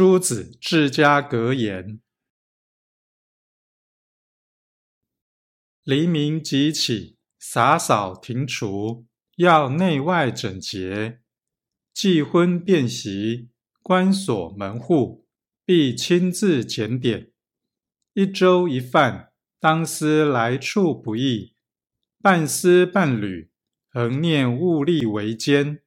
朱子治家格言：黎明即起，洒扫庭除，要内外整洁；祭婚便席，关锁门户，必亲自检点。一粥一饭，当思来处不易；半丝半缕，恒念物力维艰。